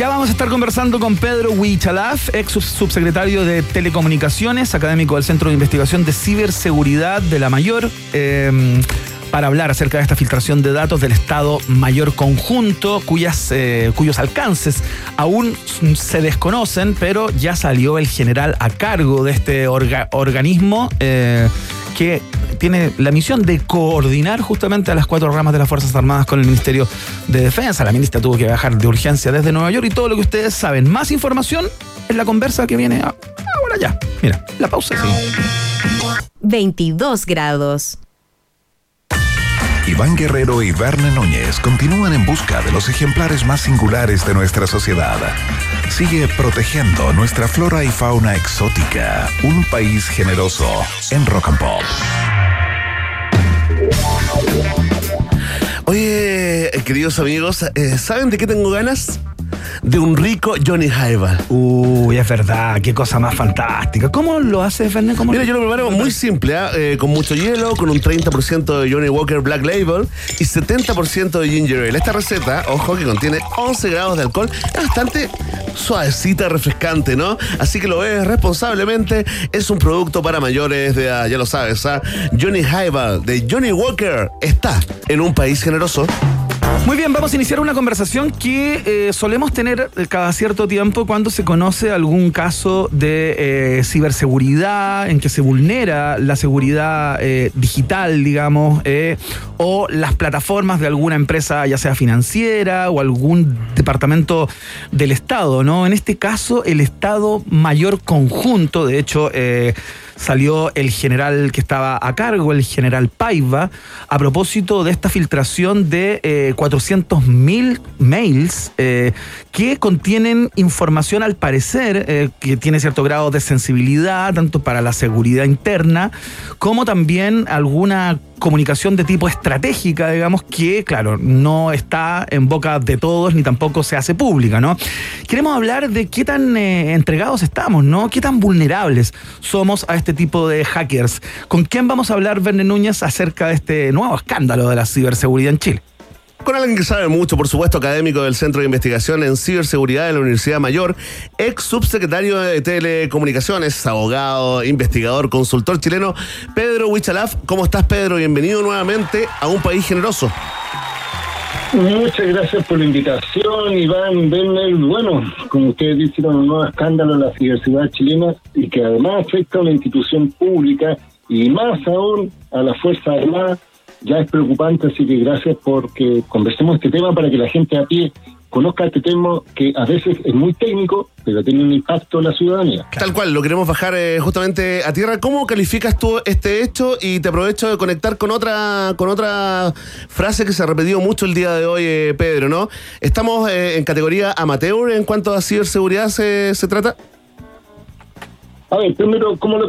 Ya vamos a estar conversando con Pedro Huichalaf, ex subsecretario de Telecomunicaciones, académico del Centro de Investigación de Ciberseguridad de la Mayor. Em, para hablar acerca de esta filtración de datos del Estado Mayor Conjunto, cuyas, eh, cuyos alcances aún se desconocen, pero ya salió el general a cargo de este organismo eh, que tiene la misión de coordinar justamente a las cuatro ramas de las Fuerzas Armadas con el Ministerio de Defensa. La ministra tuvo que viajar de urgencia desde Nueva York y todo lo que ustedes saben. Más información en la conversa que viene ahora ya. Mira, la pausa. Sí. 22 grados. Iván Guerrero y Verne Núñez continúan en busca de los ejemplares más singulares de nuestra sociedad. Sigue protegiendo nuestra flora y fauna exótica. Un país generoso en Rock and Pop. Oye, queridos amigos, eh, ¿saben de qué tengo ganas? De un rico Johnny Highball. Uy, es verdad, qué cosa más fantástica. ¿Cómo lo hace Fernet? Mira, yo lo preparo muy simple, ¿ah? eh, con mucho hielo, con un 30% de Johnny Walker Black Label y 70% de ginger ale. Esta receta, ojo, que contiene 11 grados de alcohol, es bastante suavecita, refrescante, ¿no? Así que lo ves responsablemente. Es un producto para mayores de ya lo sabes, ¿ah? Johnny Highball de Johnny Walker está en un país generoso. Muy bien, vamos a iniciar una conversación que eh, solemos tener cada cierto tiempo cuando se conoce algún caso de eh, ciberseguridad en que se vulnera la seguridad eh, digital, digamos, o las plataformas de alguna empresa, ya sea financiera o algún departamento del Estado, ¿no? En este caso, el Estado Mayor Conjunto, de hecho, salió el general que estaba a cargo, el general Paiva, a propósito de esta filtración de eh, 400.000 mails eh, que contienen información al parecer eh, que tiene cierto grado de sensibilidad, tanto para la seguridad interna como también alguna comunicación de tipo estratégica, digamos, que, claro, no está en boca de todos ni tampoco se hace pública, ¿no? Queremos hablar de qué tan eh, entregados estamos, ¿no? Qué tan vulnerables somos a este tipo de hackers. ¿Con quién vamos a hablar, Verne Núñez, acerca de este nuevo escándalo de la ciberseguridad en Chile? Con alguien que sabe mucho, por supuesto, académico del Centro de Investigación en Ciberseguridad de la Universidad Mayor, ex subsecretario de Telecomunicaciones, abogado, investigador, consultor chileno, Pedro Huichalaf. ¿Cómo estás, Pedro? Bienvenido nuevamente a un país generoso. Muchas gracias por la invitación, Iván Benner. Bueno, como ustedes dicen, un nuevo escándalo en la ciberseguridad chilena y que además afecta a una institución pública y más aún a la Fuerza Armada ya es preocupante, así que gracias porque conversemos este tema para que la gente a pie conozca este tema que a veces es muy técnico, pero tiene un impacto en la ciudadanía. Tal cual, lo queremos bajar eh, justamente a tierra. ¿Cómo calificas tú este hecho? Y te aprovecho de conectar con otra con otra frase que se ha repetido mucho el día de hoy, eh, Pedro, ¿no? Estamos eh, en categoría amateur en cuanto a ciberseguridad se, se trata. A ver, primero, ¿cómo lo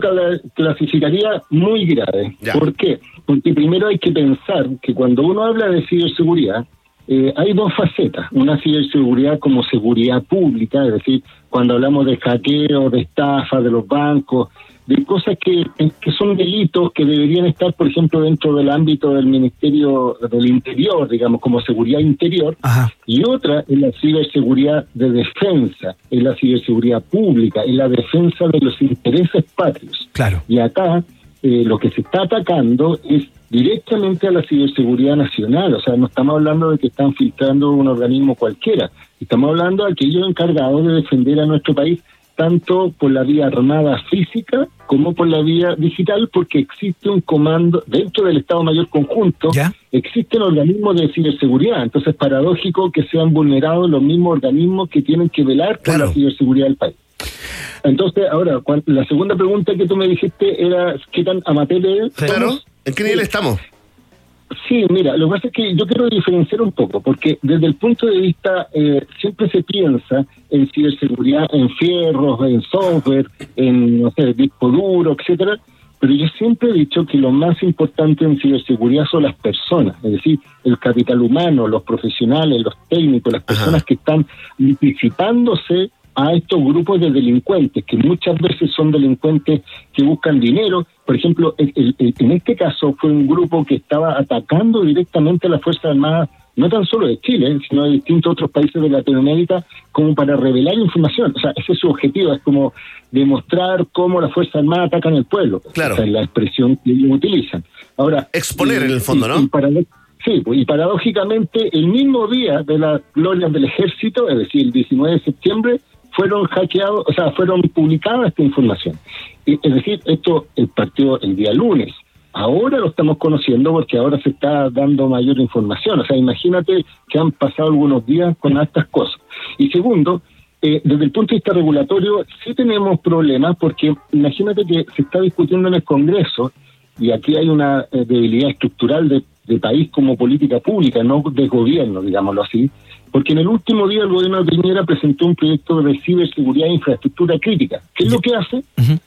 clasificaría? Muy grave. ¿Por qué? Porque primero hay que pensar que cuando uno habla de ciberseguridad, eh, hay dos facetas. Una ciberseguridad como seguridad pública, es decir, cuando hablamos de hackeo, de estafa de los bancos, de cosas que, que son delitos que deberían estar, por ejemplo, dentro del ámbito del Ministerio del Interior, digamos, como seguridad interior, y otra es la ciberseguridad de defensa, es la ciberseguridad pública, es la defensa de los intereses patrios. Claro. Y acá eh, lo que se está atacando es directamente a la ciberseguridad nacional, o sea, no estamos hablando de que están filtrando un organismo cualquiera, estamos hablando de aquellos encargados de defender a nuestro país tanto por la vía armada física como por la vía digital, porque existe un comando dentro del Estado Mayor Conjunto, existen organismos de ciberseguridad, entonces es paradójico que sean vulnerados los mismos organismos que tienen que velar por la ciberseguridad del país. Entonces, ahora, la segunda pregunta que tú me dijiste era qué tan amateur Claro, ¿en qué nivel estamos? Sí, mira, lo que pasa es que yo quiero diferenciar un poco, porque desde el punto de vista, eh, siempre se piensa en ciberseguridad, en fierros, en software, en, no sé, disco duro, etcétera, pero yo siempre he dicho que lo más importante en ciberseguridad son las personas, es decir, el capital humano, los profesionales, los técnicos, las personas que están anticipándose a estos grupos de delincuentes, que muchas veces son delincuentes que buscan dinero. Por ejemplo, en este caso fue un grupo que estaba atacando directamente a las Fuerzas Armadas no tan solo de Chile, sino de distintos otros países de Latinoamérica, como para revelar información. O sea, ese es su objetivo, es como demostrar cómo las Fuerzas Armadas atacan el pueblo. Claro. Esa es la expresión que ellos utilizan. Ahora, Exponer en el fondo, ¿no? y para- sí, pues, y paradójicamente, el mismo día de las glorias del ejército, es decir, el 19 de septiembre, fueron hackeados, o sea, fueron publicadas esta información. Y- Es decir, esto el partido el día lunes. Ahora lo estamos conociendo porque ahora se está dando mayor información. O sea, imagínate que han pasado algunos días con estas cosas. Y segundo, eh, desde el punto de vista regulatorio, sí tenemos problemas porque imagínate que se está discutiendo en el Congreso y aquí hay una eh, debilidad estructural de, de país como política pública, no de gobierno, digámoslo así, porque en el último día el gobierno de Piñera presentó un proyecto de ciberseguridad e infraestructura crítica. ¿Qué es lo que hace?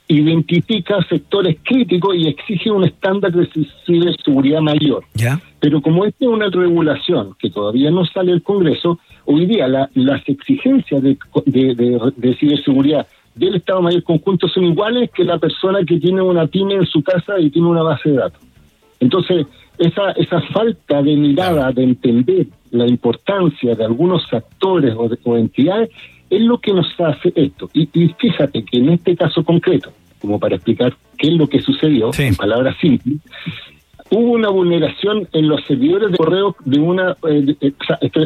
Identifica sectores críticos y exige un estándar de ci- ciberseguridad mayor. ¿Ya? Pero como esta es una regulación que todavía no sale del Congreso, hoy día la- las exigencias de, de- de- de ciberseguridad del Estado Mayor Conjunto son iguales que la persona que tiene una pyme en su casa y tiene una base de datos. Entonces, esa, esa falta de mirada, de entender la importancia de algunos actores o, de- o entidades, es lo que nos hace esto. Y, y fíjate que en este caso concreto, como para explicar qué es lo que sucedió, Sí. en palabras simples, hubo una vulneración en los servidores de correo de una eh, exa- esto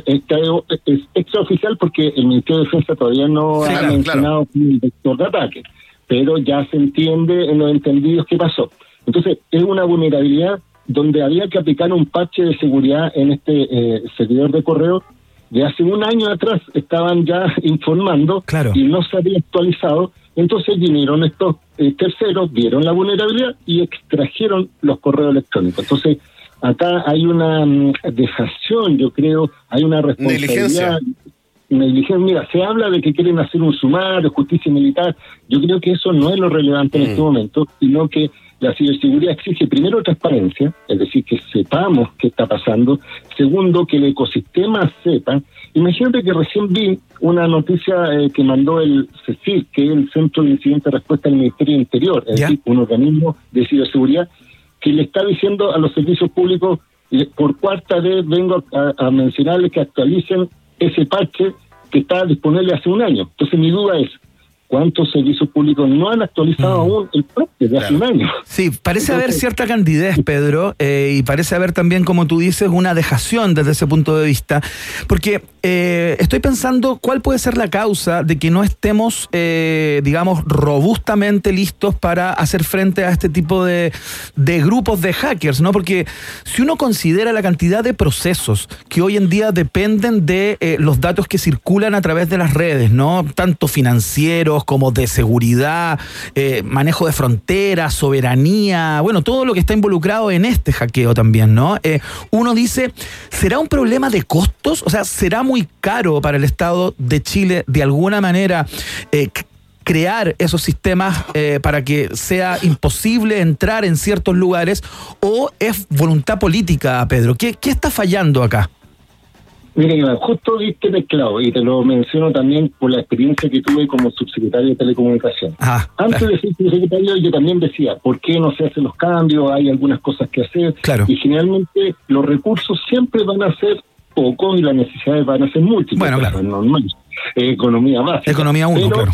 es extraoficial porque el Ministerio de Defensa todavía no Sí, ha claro, mencionado un vector de ataque, pero ya se entiende en los entendidos qué pasó. Entonces, es una vulnerabilidad donde había que aplicar un parche de seguridad en este eh, servidor de correo. De hace un año atrás estaban ya informando Claro. y no se había actualizado. Entonces vinieron estos eh, terceros, vieron la vulnerabilidad y extrajeron los correos electrónicos. Entonces, acá hay una mm, dejación, yo creo, hay una Negligencia. responsabilidad. Negligencia. Mira, se habla de que quieren hacer un sumario, justicia militar. Yo creo que eso no es lo relevante en Mm. este momento, sino que la ciberseguridad exige primero transparencia, es decir, que sepamos qué está pasando. Segundo, que el ecosistema sepa. Imagínate que recién vi una noticia eh, que mandó el CECIR, que es el Centro de Incidente y Respuesta del Ministerio del Interior, es Ya. decir, un organismo de ciberseguridad, que le está diciendo a los servicios públicos, eh, por cuarta vez vengo a, a mencionarles que actualicen ese parche que está disponible hace un año. Entonces mi duda es, ¿cuántos servicios públicos no han actualizado aún el parche de hace un año? Sí, parece haber cierta candidez, Pedro, eh, y parece haber también, como tú dices, una dejación desde ese punto de vista, porque eh, estoy pensando cuál puede ser la causa de que no estemos, eh, digamos, robustamente listos para hacer frente a este tipo de, de grupos de hackers, ¿no? Porque si uno considera la cantidad de procesos que hoy en día dependen de eh, los datos que circulan a través de las redes, ¿no? Tanto financieros como de seguridad, manejo de fronteras, soberanía, bueno, todo lo que está involucrado en este hackeo también, ¿no? Uno dice, ¿será un problema de costos? O sea, ¿será muy caro para el Estado de Chile de alguna manera eh, crear esos sistemas eh, para que sea imposible entrar en ciertos lugares o es voluntad política, Pedro? ¿Qué, qué está fallando acá? Mira, Iván, justo diste el clavo y te lo menciono también por la experiencia que tuve como subsecretario de Telecomunicación. Ah, Antes de ser subsecretario yo también decía, ¿por qué no se hacen los cambios? Hay algunas cosas que hacer. Claro. Y generalmente los recursos siempre van a ser pocos y las necesidades van a ser múltiples. Bueno, claro. Normal. Economía básica. Economía 1, Pero- claro.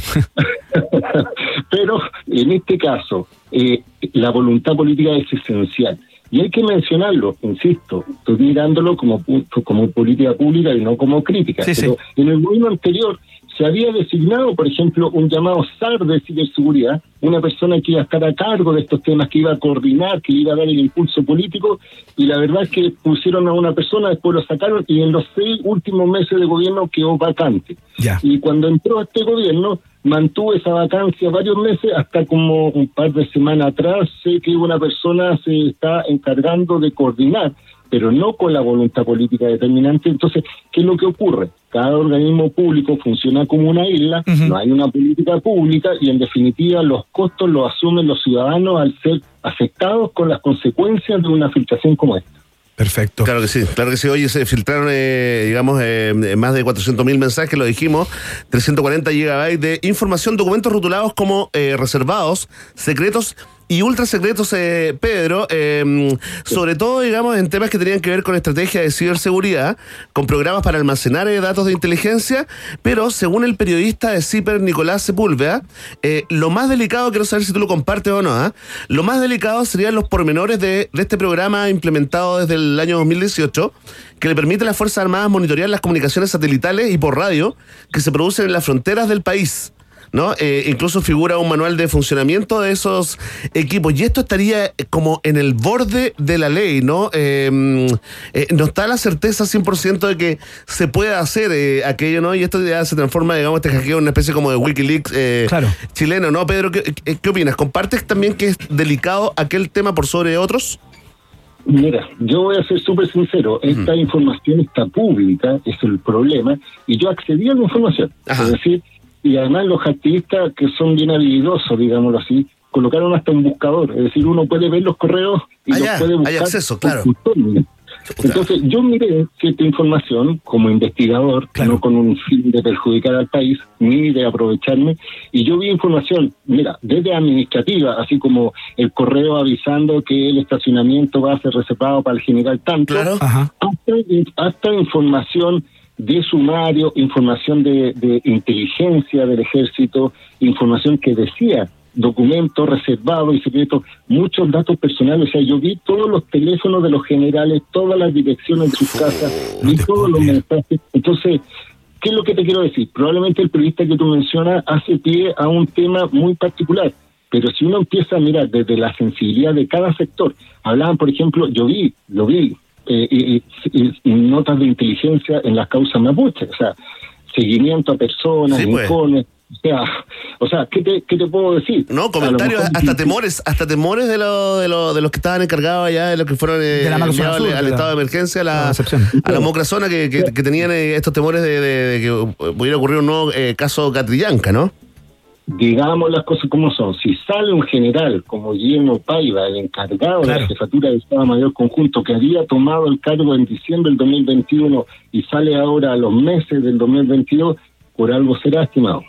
Pero en este caso, eh, la voluntad política es esencial. Y hay que mencionarlo, insisto, estoy mirándolo como, como política pública y no como crítica. Sí, sí. pero en el gobierno anterior se había designado, por ejemplo, un llamado SAR de ciberseguridad, una persona que iba a estar a cargo de estos temas, que iba a coordinar, que iba a dar el impulso político, y la verdad es que pusieron a una persona, después lo sacaron, y en los seis últimos meses de gobierno quedó vacante. Y cuando entró este gobierno, mantuvo esa vacancia varios meses, hasta como un par de semanas atrás, sé que una persona se está encargando de coordinar, pero no con la voluntad política determinante. Entonces, ¿qué es lo que ocurre? Cada organismo público funciona como una isla, no hay una política pública y en definitiva los costos los asumen los ciudadanos al ser afectados con las consecuencias de una filtración como esta. Perfecto. Claro que sí, claro que sí. Oye, se filtraron, eh, digamos, eh, más de 400.000 mensajes, lo dijimos, 340 gigabytes de información, documentos rotulados como eh, reservados, secretos y ultra secretos, eh, Pedro, em, sobre todo, digamos, en temas que tenían que ver con estrategia de ciberseguridad, con programas para almacenar eh, datos de inteligencia, pero según el periodista de CIPER, Nicolás Sepúlveda, eh, lo más delicado, quiero saber si tú lo compartes o no, ¿ah? lo más delicado serían los pormenores de, de este programa implementado desde el año 2018, que le permite a las Fuerzas Armadas monitorear las comunicaciones satelitales y por radio que se producen en las fronteras del país. ¿No? Eh, incluso figura un manual de funcionamiento de esos equipos. Y esto estaría como en el borde de la ley, ¿no? Em, eh, no está la certeza 100% de que se pueda hacer eh, aquello, ¿no? Y esto ya se transforma, digamos, este hackeo en una especie como de Wikileaks chileno, ¿no? Pedro, ¿qué, ¿qué opinas? ¿Compartes también que es delicado aquel tema por sobre otros? Mira, yo voy a ser súper sincero, esta información está pública, es el problema, y yo accedí a la información. Es decir, y además los activistas que son bien habilidosos, digámoslo así, colocaron hasta un buscador, es decir, uno puede ver los correos y ah, los puede buscar. Hay acceso, claro. Entonces, yo miré cierta información como investigador, no con un fin de perjudicar al país, ni de aprovecharme, y yo vi información, mira, desde administrativa, así como el correo avisando que el estacionamiento va a ser reservado para el general tanto, hasta, hasta información de sumario, información de, inteligencia del ejército, información que decía documentos reservados y secretos, muchos datos personales. O sea, yo vi todos los teléfonos de los generales, todas las direcciones de sus casas, vi todos los mensajes. Entonces, ¿qué es lo que te quiero decir? Probablemente el periodista que tú mencionas hace pie a un tema muy particular. Pero si uno empieza a mirar desde la sensibilidad de cada sector, hablaban, por ejemplo, yo vi, lo vi, eh, notas de inteligencia en las causas mapuche, o sea, seguimiento a personas, sí, pues. o sea, o sea, ¿qué te, qué te puedo decir? No, comentarios, hasta temores, hasta temores de, lo, de, lo, de los que estaban encargados allá, de los que fueron eh, al, estado de emergencia, a la, a la Mocrazona, que, que, tenían eh, estos temores de, que pudiera ocurrir un nuevo eh, caso Catrillanca, ¿no? Digamos las cosas como son. Si sale un general como Guillermo Paiva, el encargado de la jefatura de Estado Mayor Conjunto, que había tomado el cargo en diciembre del 2021 y sale ahora a los meses del 2022, por algo será estimado.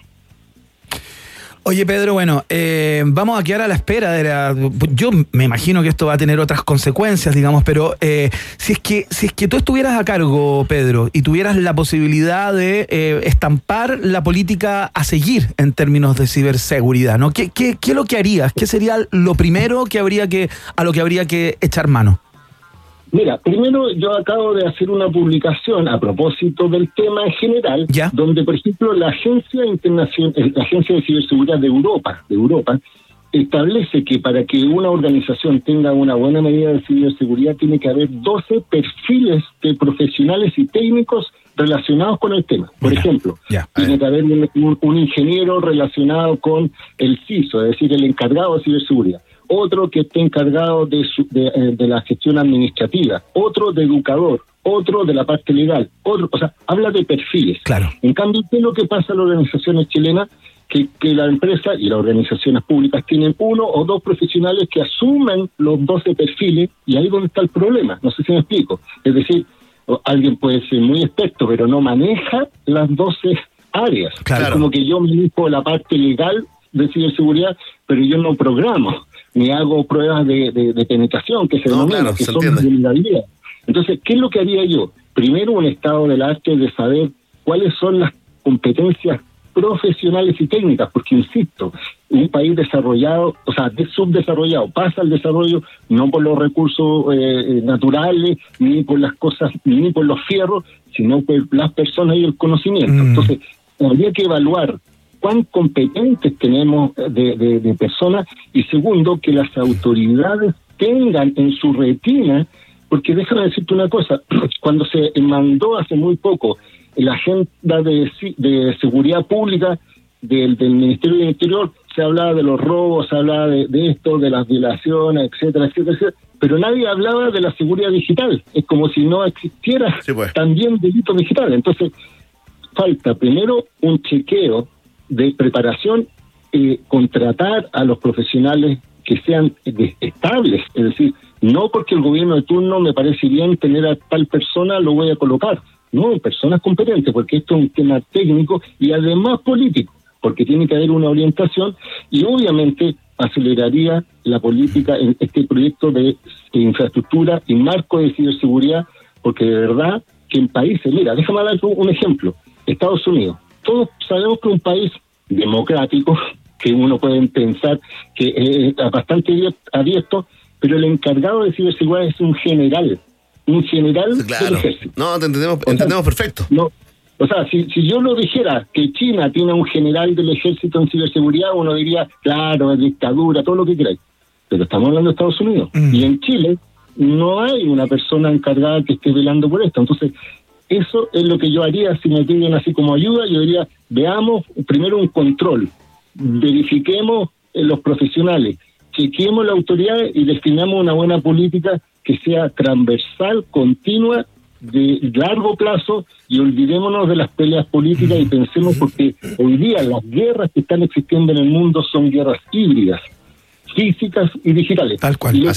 Oye, Pedro, bueno, eh, vamos a quedar a la espera de la. Yo me imagino que esto va a tener otras consecuencias, digamos, pero eh, si es que si es que tú estuvieras a cargo, Pedro, y tuvieras la posibilidad de eh, estampar la política a seguir en términos de ciberseguridad, ¿no? ¿Qué, qué, qué es lo que harías? ¿Qué sería lo primero que habría que a lo que habría que echar mano? Mira, primero yo acabo de hacer una publicación a propósito del tema en general, donde por ejemplo la agencia internacional, eh, la agencia de ciberseguridad de Europa, de Europa, establece que para que una organización tenga una buena medida de ciberseguridad tiene que haber 12 perfiles de profesionales y técnicos relacionados con el tema. Por ejemplo, tiene que haber un, ingeniero relacionado con el CISO, es decir, el encargado de ciberseguridad otro que esté encargado de, eh, de, la gestión administrativa, otro de educador, otro de la parte legal, otro, o sea, habla de perfiles. Claro. En cambio, ¿qué es lo que pasa en las organizaciones chilenas? Que, que la empresa y las organizaciones públicas tienen uno o dos profesionales que asumen los 12 perfiles y ahí es donde está el problema. No sé si me explico. Es decir, alguien puede ser muy experto, pero no maneja las 12 áreas. Claro. Es como que yo manejo la parte legal de ciberseguridad, pero yo no programo ni hago pruebas de, penetración, que se denomina, que son vulnerabilidades. Entonces, ¿qué es lo que haría yo? Primero, un estado del arte de saber cuáles son las competencias profesionales y técnicas, porque insisto, un país desarrollado, o sea, subdesarrollado, pasa al desarrollo no por los recursos eh, naturales, ni por las cosas, ni por los fierros, sino por las personas y el conocimiento. Mm. Entonces, habría que evaluar cuán competentes tenemos de, personas y segundo, que las autoridades tengan en su retina, porque déjame decirte una cosa, cuando se mandó hace muy poco la agenda de, de seguridad pública del, Ministerio del Interior, se hablaba de los robos, se hablaba de, esto, de las violaciones, etcétera, etcétera, etcétera, pero nadie hablaba de la seguridad digital. Es como si no existiera pues. también delito digital. Entonces, falta primero un chequeo de preparación, eh, contratar a los profesionales que sean estables, es decir, no porque el gobierno de turno me parece bien tener a tal persona, lo voy a colocar, no, personas competentes, porque esto es un tema técnico y además político, porque tiene que haber una orientación y obviamente aceleraría la política en este proyecto de, infraestructura y marco de ciberseguridad, porque de verdad que en países, mira, déjame dar un ejemplo, Estados Unidos, todos sabemos que es un país democrático, que uno puede pensar que es bastante abierto, pero el encargado de ciberseguridad es un general, un general del ejército. No, entendemos, entendemos perfecto. No, o sea, si, si yo lo dijera que China tiene un general del ejército en ciberseguridad, uno diría, claro, es dictadura, todo lo que queráis. Pero estamos hablando de Estados Unidos. Mm. Y en Chile no hay una persona encargada que esté velando por esto. Entonces, eso es lo que yo haría si me piden así como ayuda. Yo diría, veamos primero un control, verifiquemos los profesionales, chequemos la autoridad y destinamos una buena política que sea transversal, continua de largo plazo y olvidémonos de las peleas políticas y pensemos porque hoy día las guerras que están existiendo en el mundo son guerras híbridas, físicas y digitales. Tal cual, y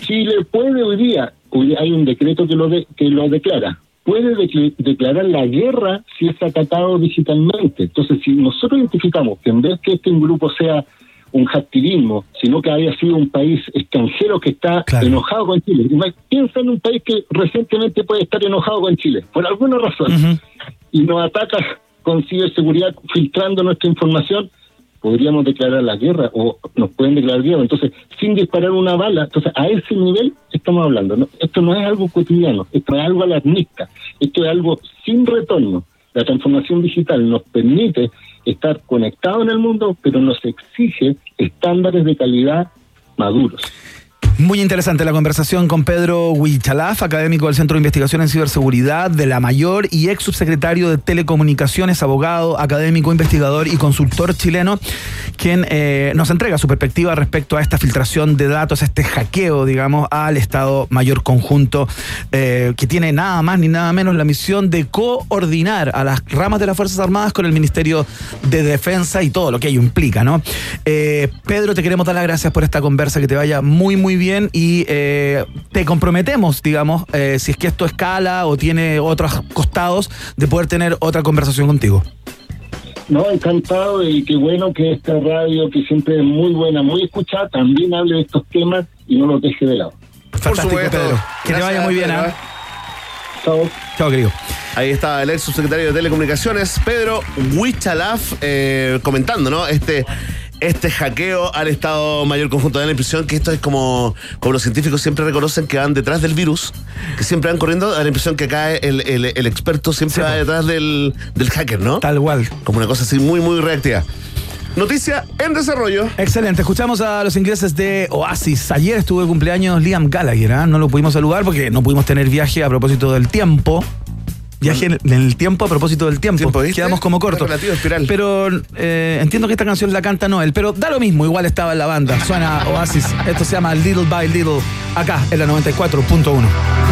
Chile puede hoy día, hoy hay un decreto que lo que lo declara, puede declarar la guerra si es atacado digitalmente. Entonces, si nosotros identificamos que en vez que este grupo sea un activismo, sino que haya sido un país extranjero que está enojado con Chile. Piensa en un país que recientemente puede estar enojado con Chile, por alguna razón, y nos ataca con ciberseguridad filtrando nuestra información, podríamos declarar la guerra o nos pueden declarar guerra. Entonces, sin disparar una bala, entonces a ese nivel estamos hablando. Esto no es algo cotidiano, esto es algo alarmista, esto es algo sin retorno. La transformación digital nos permite estar conectados en el mundo, pero nos exige estándares de calidad maduros. Muy interesante la conversación con Pedro Huichalaf, académico del Centro de Investigación en Ciberseguridad de la Mayor y ex subsecretario de Telecomunicaciones, abogado, académico, investigador y consultor chileno, quien eh, nos entrega su perspectiva respecto a esta filtración de datos, este hackeo, digamos, al Estado Mayor Conjunto, eh, que tiene nada más ni nada menos la misión de coordinar a las ramas de las Fuerzas Armadas con el Ministerio de Defensa y todo lo que ello implica, ¿no? Eh, Pedro, te queremos dar las gracias por esta conversa, que te vaya muy, muy bien bien y eh, te comprometemos, digamos, eh, si es que esto escala o tiene otros costados, de poder tener otra conversación contigo. No, encantado y qué bueno que esta radio, que siempre es muy buena, muy escuchada, también hable de estos temas y no los deje de lado. Fantástico, Pedro. Que te vaya muy bien. ¿ah? Chao. Chao, querido. Ahí está el ex subsecretario de Telecomunicaciones, Pedro Huichalaf, eh, comentando, ¿no? Este este hackeo al Estado Mayor Conjunto de la impresión que esto es como, como los científicos siempre reconocen que van detrás del virus, que siempre van corriendo, a la impresión que acá el, el, experto siempre va detrás del, del hacker, ¿no? Tal cual. Como una cosa así muy, muy reactiva. Noticia en desarrollo. Excelente. Escuchamos a los ingleses de Oasis. Ayer estuvo de cumpleaños Liam Gallagher. ¿eh? No lo pudimos saludar porque no pudimos tener viaje a propósito del tiempo. Viaje en el tiempo a propósito del tiempo. Quedamos como cortos. Pero eh, entiendo que esta canción la canta Noel, pero da lo mismo, igual estaba en la banda. Suena Oasis. Esto se llama Little by Little, acá en la 94.1.